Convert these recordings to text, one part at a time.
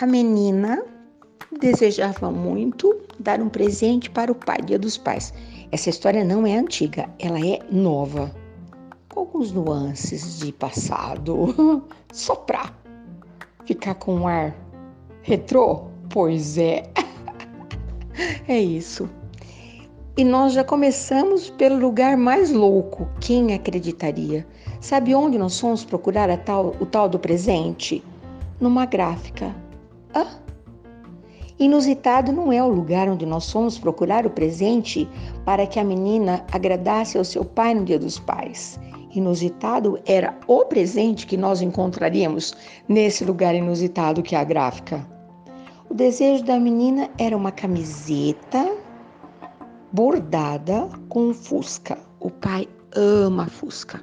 A menina desejava muito dar um presente para o pai, Dia dos Pais. Essa história não é antiga, ela é nova, com alguns nuances de passado. Só pra ficar com um ar retrô? Pois é. é isso. E nós já começamos pelo lugar mais louco. Quem acreditaria? Sabe onde nós fomos procurar tal, o tal do presente? Numa gráfica. Hã? Inusitado não é o lugar onde nós fomos procurar o presente para que a menina agradasse ao seu pai no Dia dos Pais. Inusitado era o presente que nós encontraríamos nesse lugar inusitado que é a gráfica. O desejo da menina era uma camiseta bordada com fusca. O pai ama fusca.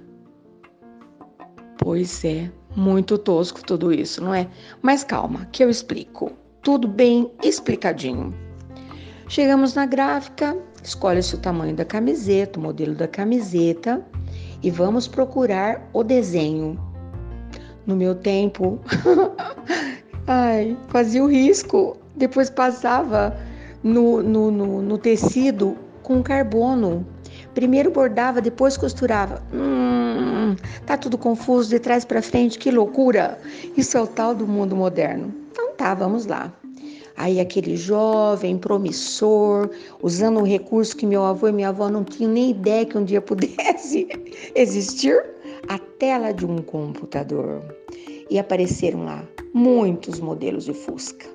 Pois é, muito tosco tudo isso, não é? Mas calma, que eu explico. Tudo bem explicadinho. Chegamos na gráfica, escolhe-se o tamanho da camiseta, o modelo da camiseta e vamos procurar o desenho. No meu tempo, ai, fazia o risco, depois passava no, no, no, no tecido com carbono. Primeiro bordava, depois costurava. Hum, tá tudo confuso de trás para frente, que loucura! Isso é o tal do mundo moderno. Então tá, vamos lá. Aí aquele jovem, promissor, usando um recurso que meu avô e minha avó não tinham nem ideia que um dia pudesse existir, a tela de um computador. E apareceram lá muitos modelos de Fusca.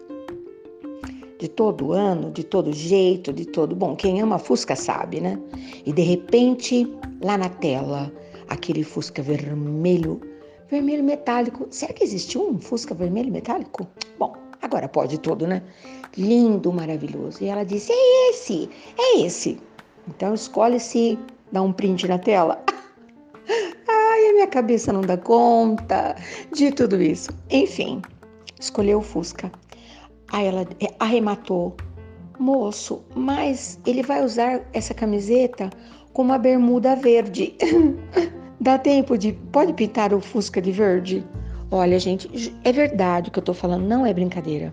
De todo ano, de todo jeito, de todo. Bom, quem ama Fusca sabe, né? E de repente, lá na tela, aquele Fusca vermelho, vermelho metálico. Será que existiu um Fusca vermelho metálico? Bom, Agora pode tudo, né? Lindo, maravilhoso. E ela disse: É esse, é esse. Então escolhe-se, dá um print na tela. Ai, a minha cabeça não dá conta de tudo isso. Enfim, escolheu o Fusca. Aí ela arrematou. Moço, mas ele vai usar essa camiseta com uma bermuda verde. Dá tempo de. Pode pintar o Fusca de verde? Olha, gente, é verdade o que eu tô falando, não é brincadeira.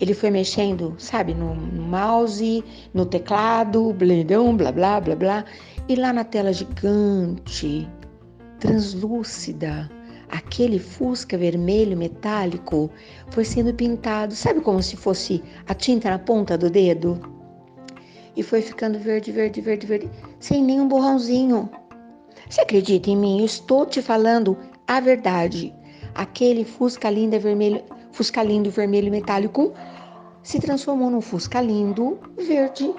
Ele foi mexendo, sabe, no, mouse, no teclado, blendão, blá blá blá blá, e lá na tela gigante, translúcida, aquele fusca vermelho metálico foi sendo pintado, sabe como se fosse a tinta na ponta do dedo? E foi ficando verde, verde, verde, verde, sem nenhum borrãozinho. Você acredita em mim? Eu estou te falando a verdade aquele Fusca lindo vermelho, Fusca lindo vermelho metálico se transformou num Fusca lindo verde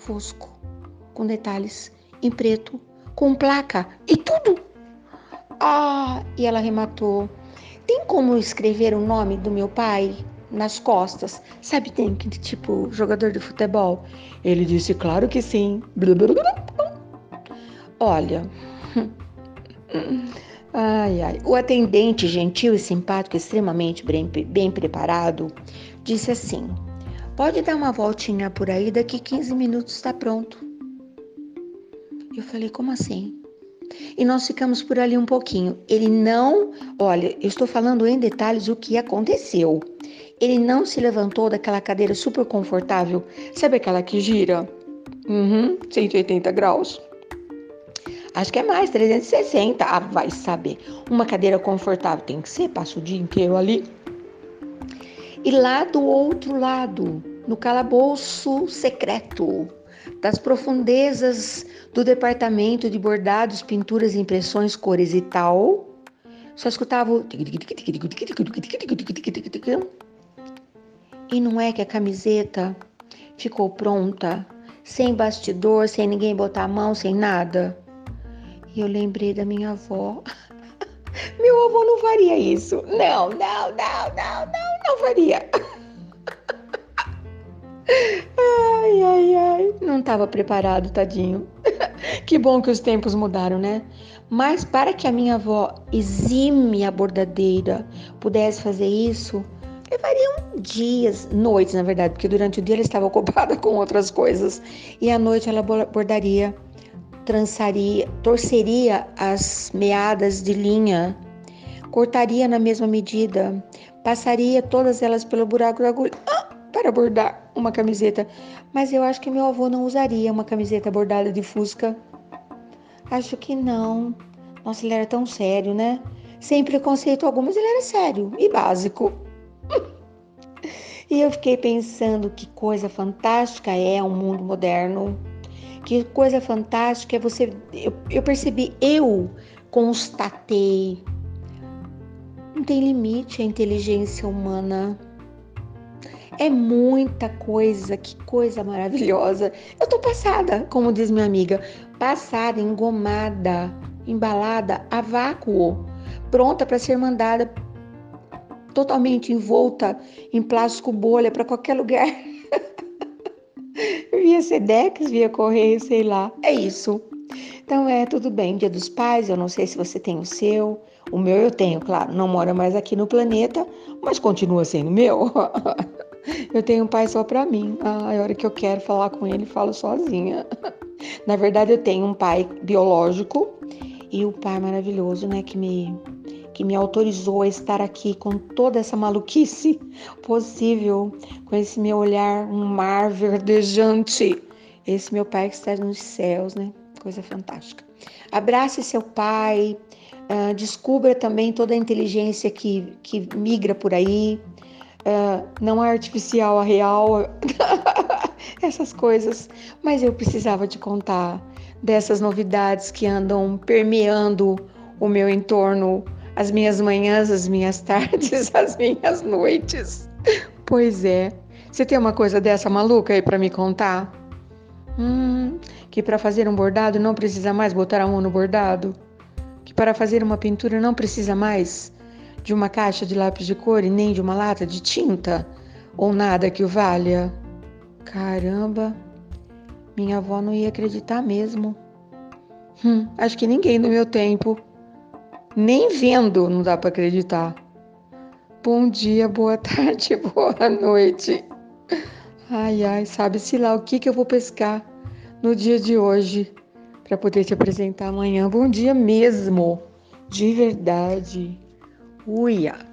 fusco, com detalhes em preto, com placa e tudo. Ah, e ela arrematou. Tem como escrever o nome do meu pai nas costas? Sabe, tem que tipo jogador de futebol? Ele disse, claro que sim. Olha. Ai, ai. O atendente, gentil e simpático, extremamente bem, bem preparado, disse assim: Pode dar uma voltinha por aí, daqui 15 minutos está pronto. Eu falei: Como assim? E nós ficamos por ali um pouquinho. Ele não, olha, eu estou falando em detalhes o que aconteceu. Ele não se levantou daquela cadeira super confortável, sabe aquela que gira? Uhum, 180 graus. Acho que é mais, 360. Ah, vai saber. Uma cadeira confortável tem que ser, passa o dia inteiro ali. E lá do outro lado, no calabouço secreto, das profundezas do departamento de bordados, pinturas, impressões, cores e tal, só escutava o. E não é que a camiseta ficou pronta, sem bastidor, sem ninguém botar a mão, sem nada. E eu lembrei da minha avó. Meu avô não faria isso. Não, não, não, não, não, não faria. Ai, ai, ai. Não estava preparado, tadinho. Que bom que os tempos mudaram, né? Mas para que a minha avó exime a bordadeira pudesse fazer isso, levariam dias, noites, na verdade, porque durante o dia ela estava ocupada com outras coisas. E à noite ela bordaria trançaria, torceria as meadas de linha cortaria na mesma medida, passaria todas elas pelo buraco da agulha ah, para bordar uma camiseta. Mas eu acho que meu avô não usaria uma camiseta bordada de fusca. Acho que não. Nossa, ele era tão sério, né? Sem preconceito algum, mas ele era sério e básico. E eu fiquei pensando que coisa fantástica é o um mundo moderno. Que coisa fantástica é você. Eu, eu percebi, eu constatei. Não tem limite a inteligência humana. É muita coisa, que coisa maravilhosa. Eu tô passada, como diz minha amiga, passada, engomada, embalada a vácuo, pronta para ser mandada totalmente envolta em plástico bolha para qualquer lugar. via Sedex, via correio, sei lá. É isso. Então é tudo bem. Dia dos Pais, eu não sei se você tem o seu. O meu eu tenho, claro. Não mora mais aqui no planeta, mas continua sendo meu. eu tenho um pai só para mim. Ah, a hora que eu quero falar com ele, falo sozinha. Na verdade, eu tenho um pai biológico e o pai maravilhoso, né, que me que me autorizou a estar aqui com toda essa maluquice possível, com esse meu olhar, um mar verdejante. Esse meu pai que está nos céus, né? Coisa fantástica. Abrace seu pai, uh, descubra também toda a inteligência que, que migra por aí. Uh, não é artificial, a real, essas coisas. Mas eu precisava te contar dessas novidades que andam permeando o meu entorno as minhas manhãs, as minhas tardes, as minhas noites. Pois é. Você tem uma coisa dessa maluca aí para me contar? Hum, que para fazer um bordado não precisa mais botar a mão no bordado? Que para fazer uma pintura não precisa mais de uma caixa de lápis de cor e nem de uma lata de tinta? Ou nada que o valha? Caramba, minha avó não ia acreditar mesmo. Hum, acho que ninguém no meu tempo. Nem vendo não dá para acreditar. Bom dia, boa tarde, boa noite. Ai, ai, sabe-se lá o que, que eu vou pescar no dia de hoje para poder te apresentar amanhã. Bom dia mesmo, de verdade. Uia!